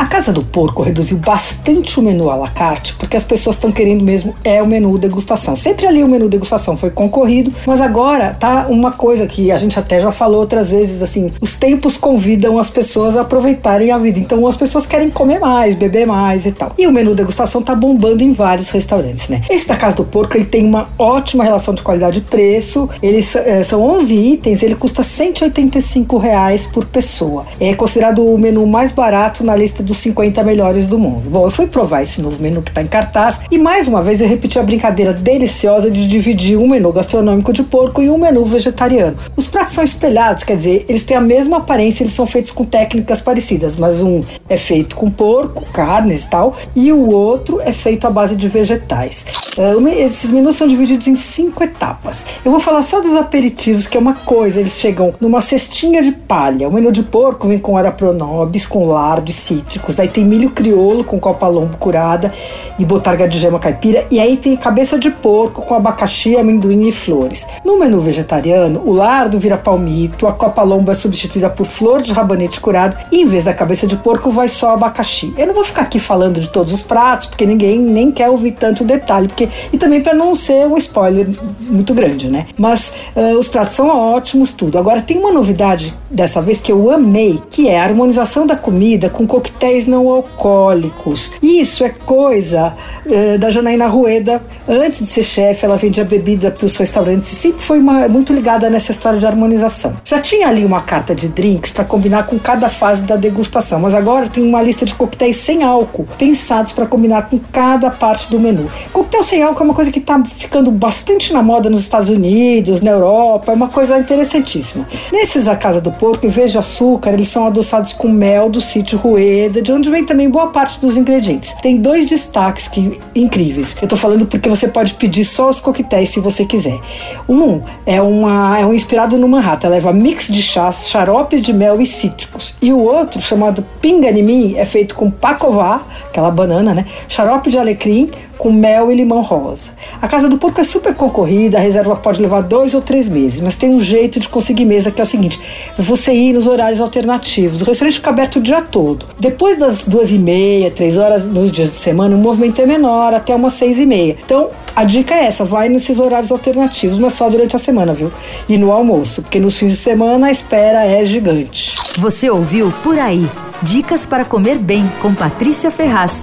A Casa do Porco reduziu bastante o menu à la carte, porque as pessoas estão querendo mesmo é o menu degustação. Sempre ali o menu degustação foi concorrido, mas agora tá uma coisa que a gente até já falou outras vezes, assim, os tempos convidam as pessoas a aproveitarem a vida. Então as pessoas querem comer mais, beber mais e tal. E o menu degustação tá bombando em vários restaurantes, né? Esse da Casa do Porco, ele tem uma ótima relação de qualidade-preço. Eles é, são 11 itens, ele custa 185 reais por pessoa. É considerado o menu mais barato na lista dos 50 melhores do mundo. Bom, eu fui provar esse novo menu que está em cartaz e mais uma vez eu repeti a brincadeira deliciosa de dividir um menu gastronômico de porco e um menu vegetariano. Os pratos são espelhados, quer dizer, eles têm a mesma aparência, eles são feitos com técnicas parecidas, mas um é feito com porco, carnes e tal, e o outro é feito à base de vegetais. Uh, esses menus são divididos em cinco etapas. Eu vou falar só dos aperitivos, que é uma coisa, eles chegam numa cestinha de palha. O menu de porco vem com arapronobis, com lardo e cítrico Daí tem milho crioulo com copa-lombo curada e botarga de gema caipira. E aí tem cabeça de porco com abacaxi, amendoim e flores. No menu vegetariano, o lardo vira palmito, a copa-lombo é substituída por flor de rabanete curado e em vez da cabeça de porco vai só abacaxi. Eu não vou ficar aqui falando de todos os pratos, porque ninguém nem quer ouvir tanto detalhe, porque e também para não ser um spoiler muito grande, né? Mas uh, os pratos são ótimos, tudo. Agora tem uma novidade dessa vez que eu amei, que é a harmonização da comida com coquetéis coquetéis não alcoólicos. Isso é coisa uh, da Janaína Rueda. Antes de ser chefe, ela vendia bebida para os restaurantes e sempre foi uma, muito ligada nessa história de harmonização. Já tinha ali uma carta de drinks para combinar com cada fase da degustação, mas agora tem uma lista de coquetéis sem álcool, pensados para combinar com cada parte do menu. Coquetel sem álcool é uma coisa que está ficando bastante na moda nos Estados Unidos, na Europa, é uma coisa interessantíssima. Nesses A Casa do Porco, em vez de açúcar, eles são adoçados com mel do sítio Rueda de onde vem também boa parte dos ingredientes. Tem dois destaques que incríveis. Eu tô falando porque você pode pedir só os coquetéis se você quiser. Um é, uma, é um inspirado no Manhattan, leva mix de chás, xaropes de mel e cítricos. E o outro, chamado Pinganimi, é feito com pacová, aquela banana, né? Xarope de alecrim, com mel e limão rosa. A casa do porco é super concorrida, a reserva pode levar dois ou três meses, mas tem um jeito de conseguir mesa que é o seguinte: você ir nos horários alternativos. O restaurante fica aberto o dia todo. Depois das duas e meia, três horas nos dias de semana, o movimento é menor, até umas seis e meia. Então, a dica é essa: vai nesses horários alternativos, mas só durante a semana, viu? E no almoço, porque nos fins de semana a espera é gigante. Você ouviu Por Aí. Dicas para comer bem com Patrícia Ferraz.